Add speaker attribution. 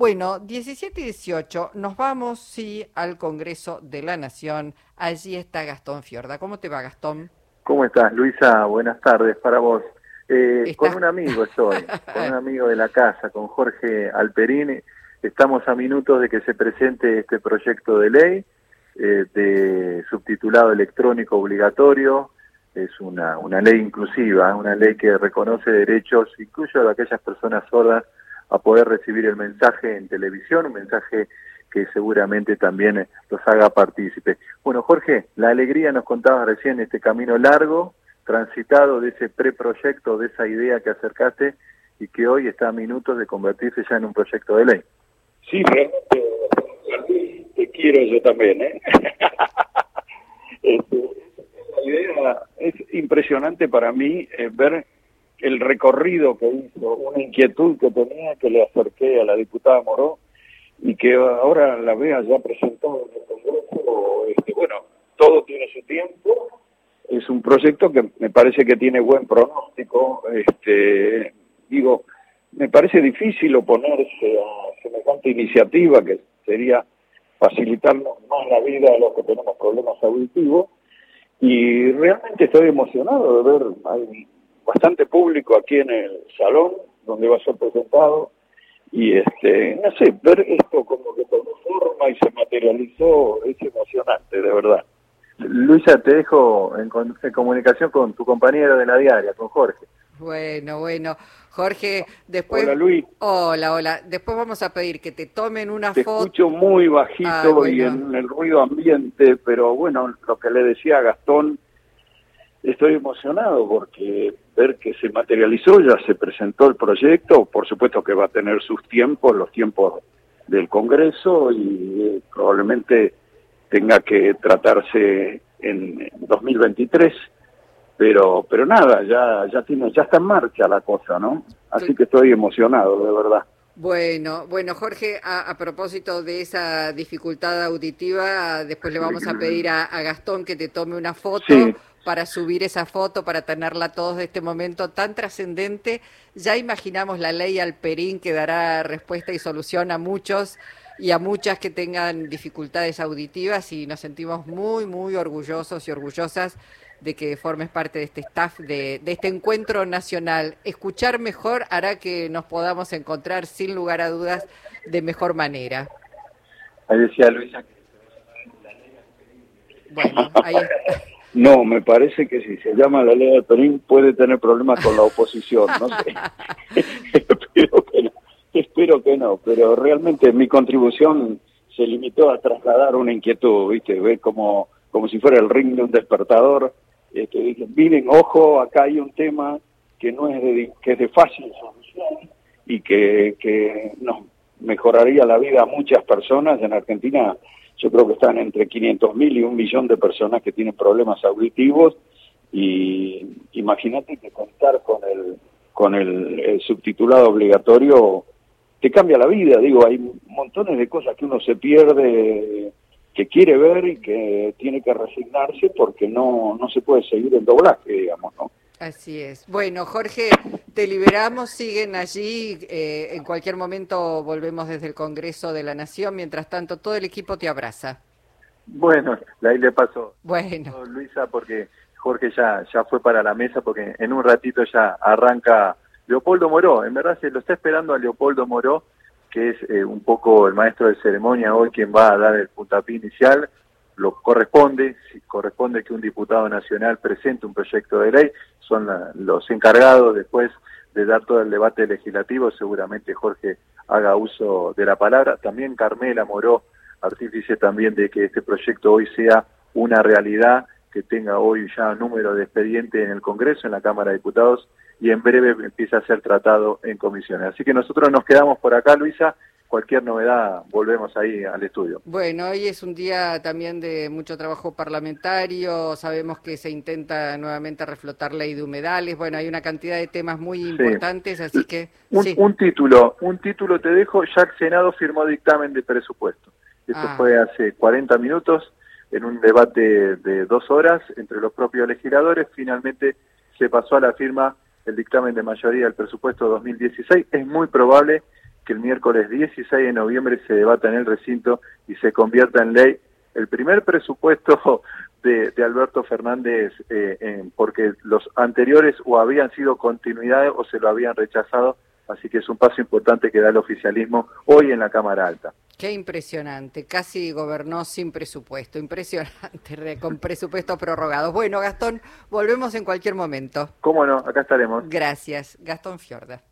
Speaker 1: Bueno, 17 y 18 nos vamos, sí, al Congreso de la Nación. Allí está Gastón Fiorda. ¿Cómo te va, Gastón?
Speaker 2: ¿Cómo estás, Luisa? Buenas tardes para vos. Eh, con un amigo estoy, con un amigo de la casa, con Jorge Alperini. Estamos a minutos de que se presente este proyecto de ley eh, de subtitulado electrónico obligatorio. Es una, una ley inclusiva, una ley que reconoce derechos, incluso a aquellas personas sordas, a poder recibir el mensaje en televisión, un mensaje que seguramente también los haga partícipes. Bueno, Jorge, la alegría nos contaba recién este camino largo transitado de ese preproyecto, de esa idea que acercaste y que hoy está a minutos de convertirse ya en un proyecto de ley.
Speaker 3: Sí, realmente te quiero yo también. ¿eh? Este, la idea es impresionante para mí eh, ver el recorrido que hizo, una inquietud que tenía que le acerqué a la diputada Moró y que ahora la vea ya presentado en el Congreso. Este, bueno, todo tiene su tiempo es un proyecto que me parece que tiene buen pronóstico. Este, digo, me parece difícil oponerse a semejante iniciativa que sería facilitarnos más la vida a los que tenemos problemas auditivos. Y realmente estoy emocionado de ver, hay bastante público aquí en el salón donde va a ser presentado. Y este, no sé, ver esto como que tomó forma y se materializó es emocionante, de verdad.
Speaker 2: Luisa, te dejo en, comunicación con tu compañero de la diaria, con Jorge.
Speaker 1: Bueno, bueno. Jorge, después...
Speaker 3: Hola, Luis.
Speaker 1: Hola, hola. Después vamos a pedir que te tomen una
Speaker 3: te
Speaker 1: foto.
Speaker 3: escucho muy bajito ah, y en el ruido ambiente, pero bueno, lo que le decía a Gastón, estoy emocionado porque ver que se materializó, ya se presentó el proyecto, por supuesto que va a tener sus tiempos, los tiempos del Congreso y eh, probablemente tenga que tratarse en 2023 pero pero nada ya ya tiene ya está en marcha la cosa no así que estoy emocionado de verdad.
Speaker 1: Bueno, bueno, Jorge, a, propósito de esa dificultad auditiva, después le vamos a pedir a, Gastón que te tome una foto para subir esa foto, para tenerla todos de este momento tan trascendente. Ya imaginamos la ley Alperín que dará respuesta y solución a muchos y a muchas que tengan dificultades auditivas y nos sentimos muy, muy orgullosos y orgullosas de que formes parte de este staff, de, este encuentro nacional. Escuchar mejor hará que nos podamos encontrar, sin lugar a dudas, de mejor manera.
Speaker 2: Ahí decía Luisa que...
Speaker 3: Bueno, ahí No, me parece que si se llama la ley de Perín puede tener problemas con la oposición, no sé. Espero que no, pero realmente mi contribución se limitó a trasladar una inquietud, ¿viste? Ver como, como si fuera el ring de un despertador. Este, miren, ojo, acá hay un tema que no es de, que es de fácil solución y que, que nos mejoraría la vida a muchas personas. En Argentina yo creo que están entre 500 mil y un millón de personas que tienen problemas auditivos y imagínate que contar con el con el subtitulado obligatorio te cambia la vida, digo, hay montones de cosas que uno se pierde, que quiere ver y que tiene que resignarse porque no, no se puede seguir el doblaje, digamos, ¿no?
Speaker 1: Así es. Bueno, Jorge, te liberamos, siguen allí, eh, en cualquier momento volvemos desde el Congreso de la Nación, mientras tanto todo el equipo te abraza.
Speaker 2: Bueno, ahí le paso.
Speaker 1: Bueno.
Speaker 2: Luisa, porque Jorge ya, ya fue para la mesa, porque en un ratito ya arranca Leopoldo Moró, en verdad se lo está esperando a Leopoldo Moró, que es eh, un poco el maestro de ceremonia hoy quien va a dar el puntapié inicial, lo corresponde, si corresponde que un diputado nacional presente un proyecto de ley, son los encargados después de dar todo el debate legislativo, seguramente Jorge haga uso de la palabra, también Carmela Moró, artífice también de que este proyecto hoy sea una realidad, que tenga hoy ya número de expediente en el Congreso, en la Cámara de Diputados, y en breve empieza a ser tratado en comisiones. Así que nosotros nos quedamos por acá, Luisa. Cualquier novedad, volvemos ahí al estudio.
Speaker 1: Bueno, hoy es un día también de mucho trabajo parlamentario. Sabemos que se intenta nuevamente reflotar ley de humedales. Bueno, hay una cantidad de temas muy importantes, así que...
Speaker 2: Un, un, título, un título te dejo. Ya el Senado firmó dictamen de presupuesto. Esto ah. fue hace 40 minutos en un debate de dos horas entre los propios legisladores. Finalmente se pasó a la firma el dictamen de mayoría del presupuesto 2016, es muy probable que el miércoles 16 de noviembre se debata en el recinto y se convierta en ley el primer presupuesto de, Alberto Fernández, eh, porque los anteriores o habían sido continuidades o se lo habían rechazado, así que es un paso importante que da el oficialismo hoy en la Cámara Alta.
Speaker 1: Qué impresionante, casi gobernó sin presupuesto, impresionante, con presupuestos prorrogados. Bueno, Gastón, volvemos en cualquier momento.
Speaker 2: Cómo no, acá estaremos.
Speaker 1: Gracias, Gastón Fiorda.